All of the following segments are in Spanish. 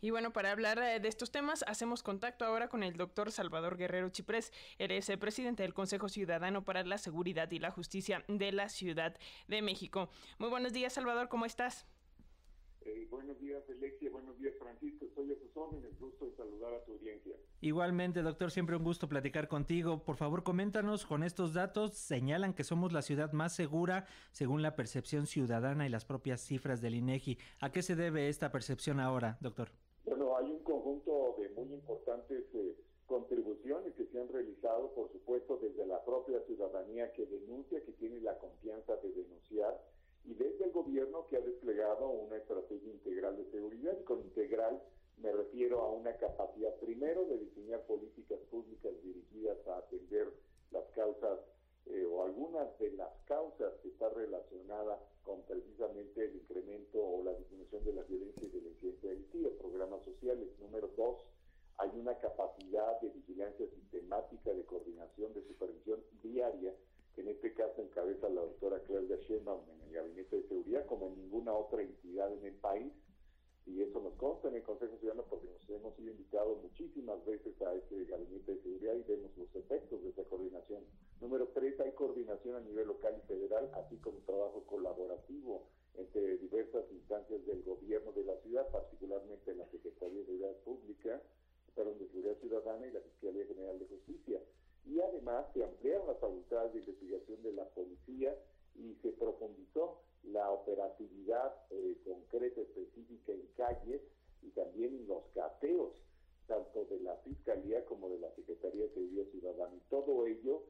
Y bueno, para hablar eh, de estos temas, hacemos contacto ahora con el doctor Salvador Guerrero Chiprés. Eres el presidente del Consejo Ciudadano para la Seguridad y la Justicia de la Ciudad de México. Muy buenos días, Salvador, ¿cómo estás? Eh, buenos días, Alexia. Buenos días, Francisco. Estoy a tus órdenes. Gusto de saludar a tu audiencia. Igualmente, doctor, siempre un gusto platicar contigo. Por favor, coméntanos con estos datos. Señalan que somos la ciudad más segura según la percepción ciudadana y las propias cifras del INEGI. ¿A qué se debe esta percepción ahora, doctor? Conjunto de muy importantes eh, contribuciones que se han realizado, por supuesto, desde la propia ciudadanía que denuncia, que tiene la confianza de denunciar y desde el gobierno que ha desplegado una estrategia integral de seguridad. Y con integral me refiero a una capacidad primero de diseñar políticas públicas dirigidas a atender las causas eh, o algunas de las causas que está relacionada Número dos, hay una capacidad de vigilancia sistemática, de coordinación, de supervisión diaria que en este caso encabeza la doctora Claudia Sheinbaum en el Gabinete de Seguridad, como en ninguna otra entidad en el país, y eso nos consta en el Consejo Ciudadano porque nos hemos sido invitados muchísimas veces a este Gabinete de Seguridad y vemos los efectos de esa coordinación. Número tres, hay coordinación a nivel local y federal, así como trabajo colaborativo entre diversas instancias del gobierno de la ciudad, particularmente la Secretaría de Seguridad Pública, perdón, de Seguridad Ciudadana y la Fiscalía General de Justicia y además se ampliaron las facultades de investigación de la policía y se profundizó la operatividad eh, concreta, específica en calles y también en los cateos, tanto de la Fiscalía como de la Secretaría de Seguridad Ciudadana. Y todo ello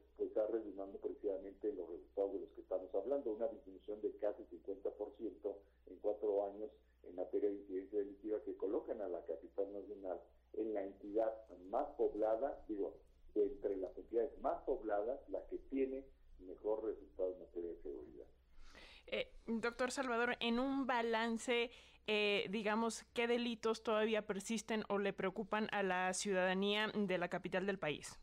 pobladas, la que tiene mejor resultado en materia de seguridad. Eh, doctor Salvador, en un balance, eh, digamos, ¿qué delitos todavía persisten o le preocupan a la ciudadanía de la capital del país?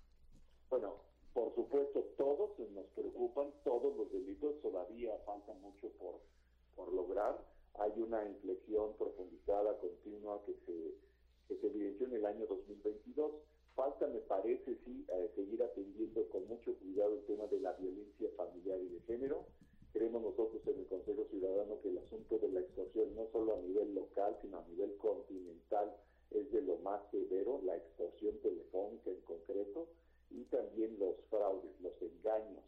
Bueno, por supuesto, todos nos preocupan, todos los delitos, todavía falta mucho por, por lograr. Hay una inflexión profundizada, continua, que se, que se evidenció en el año 2022 extorsión telefónica en concreto, y también los fraudes, los engaños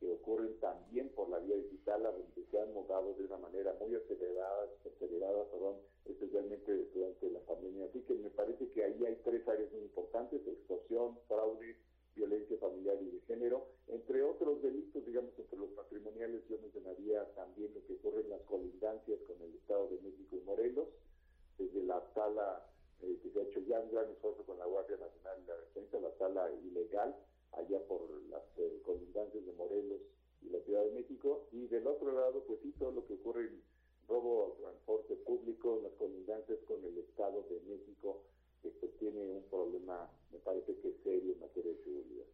que ocurren también por la vía digital, a donde se han montado de una manera muy acelerada, acelerada perdón, especialmente durante la pandemia. Así que me parece que ahí hay tres áreas muy importantes, extorsión, fraude, violencia familiar y de género, entre otros delitos, digamos, entre los patrimoniales, yo mencionaría también lo que ocurre en las colindancias con el Estado de México y Morelos, desde la sala eh, que se ha hecho ya un gran esfuerzo con la Guardia Nacional y la Defensa, la sala ilegal, allá por las eh, colindancias de Morelos y la Ciudad de México, y del otro lado, pues sí, todo lo que ocurre en robo al transporte público, las colindancias con el Estado de México, que pues, tiene un problema, me parece que serio en materia de seguridad.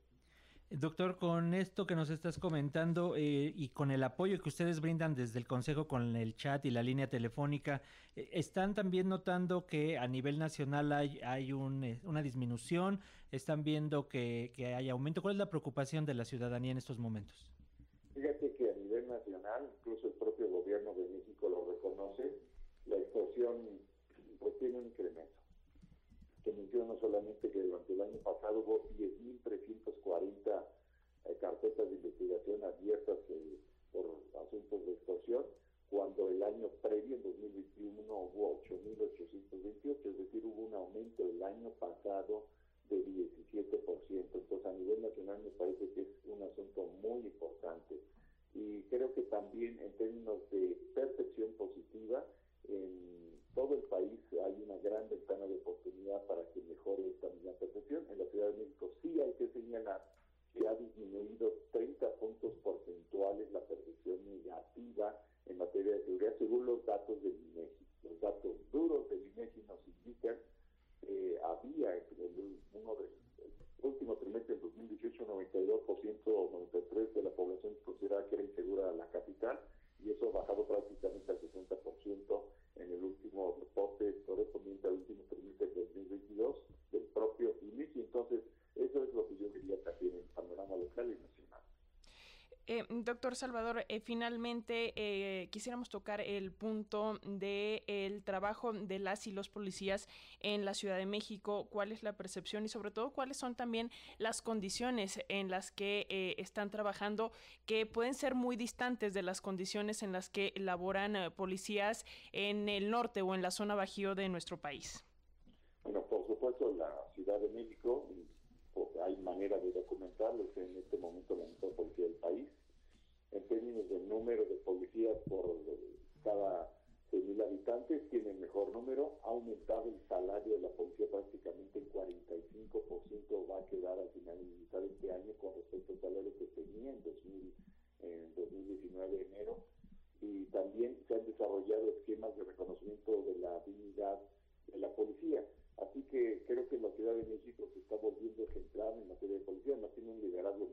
Doctor, con esto que nos estás comentando eh, y con el apoyo que ustedes brindan desde el Consejo con el chat y la línea telefónica, eh, ¿están también notando que a nivel nacional hay, hay un, eh, una disminución? ¿Están viendo que, que hay aumento? ¿Cuál es la preocupación de la ciudadanía en estos momentos? Fíjate que a nivel incluso el propio gobierno de México lo reconoce, la extorsión pues tiene un incremento. Que menciona solamente que durante el año pasado hubo 10.340 eh, carpetas de investigación abiertas eh, por asuntos de extorsión, cuando el año previo, en 2021, hubo 8.828, es decir, hubo un aumento el año pasado materia de seguridad según los datos del INEGI. Los datos duros del INEGI nos indican que había en uno del último trimestre del 2018 92% o 93% de la población consideraba que era insegura la capital doctor Salvador, eh, finalmente eh, quisiéramos tocar el punto del el trabajo de las y los policías en la Ciudad de México. ¿Cuál es la percepción y sobre todo cuáles son también las condiciones en las que eh, están trabajando que pueden ser muy distantes de las condiciones en las que laboran policías en el norte o en la zona bajío de nuestro país? Bueno, por supuesto, la Ciudad de México hay manera de documentarlo, en este momento la mejor policía del país. En términos del número de policías por cada 100.000 habitantes, tiene el mejor número. Ha aumentado el salario de la policía prácticamente en 45%, va a quedar al final de este año con respecto al salario que tenía en, 2000, en 2019 de enero. Y también se han desarrollado esquemas de reconocimiento de la dignidad de la policía. Así que creo que la Ciudad de México se está volviendo ejemplar en materia de policía, no tiene un liderazgo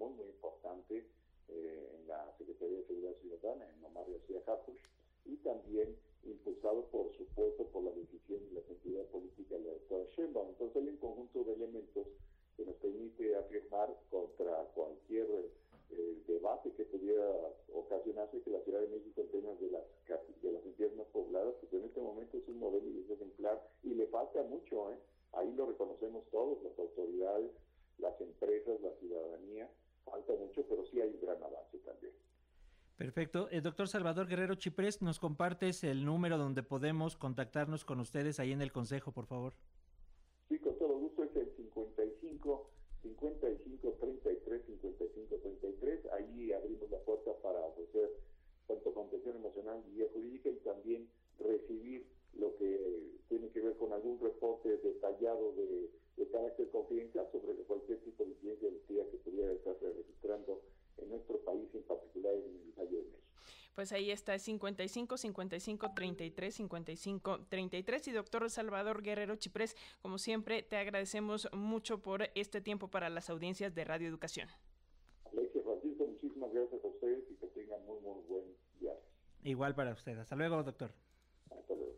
falta mucho, pero sí hay un gran avance también. Perfecto. El doctor Salvador Guerrero Chiprés, ¿nos compartes el número donde podemos contactarnos con ustedes ahí en el Consejo, por favor? Pues ahí está, 55 55 33 55 33. Y doctor Salvador Guerrero Chiprés, como siempre, te agradecemos mucho por este tiempo para las audiencias de Radio Educación. Alexia Francisco, muchísimas gracias a ustedes y que tengan muy, muy buen día. Igual para usted. Hasta luego, doctor. Hasta luego.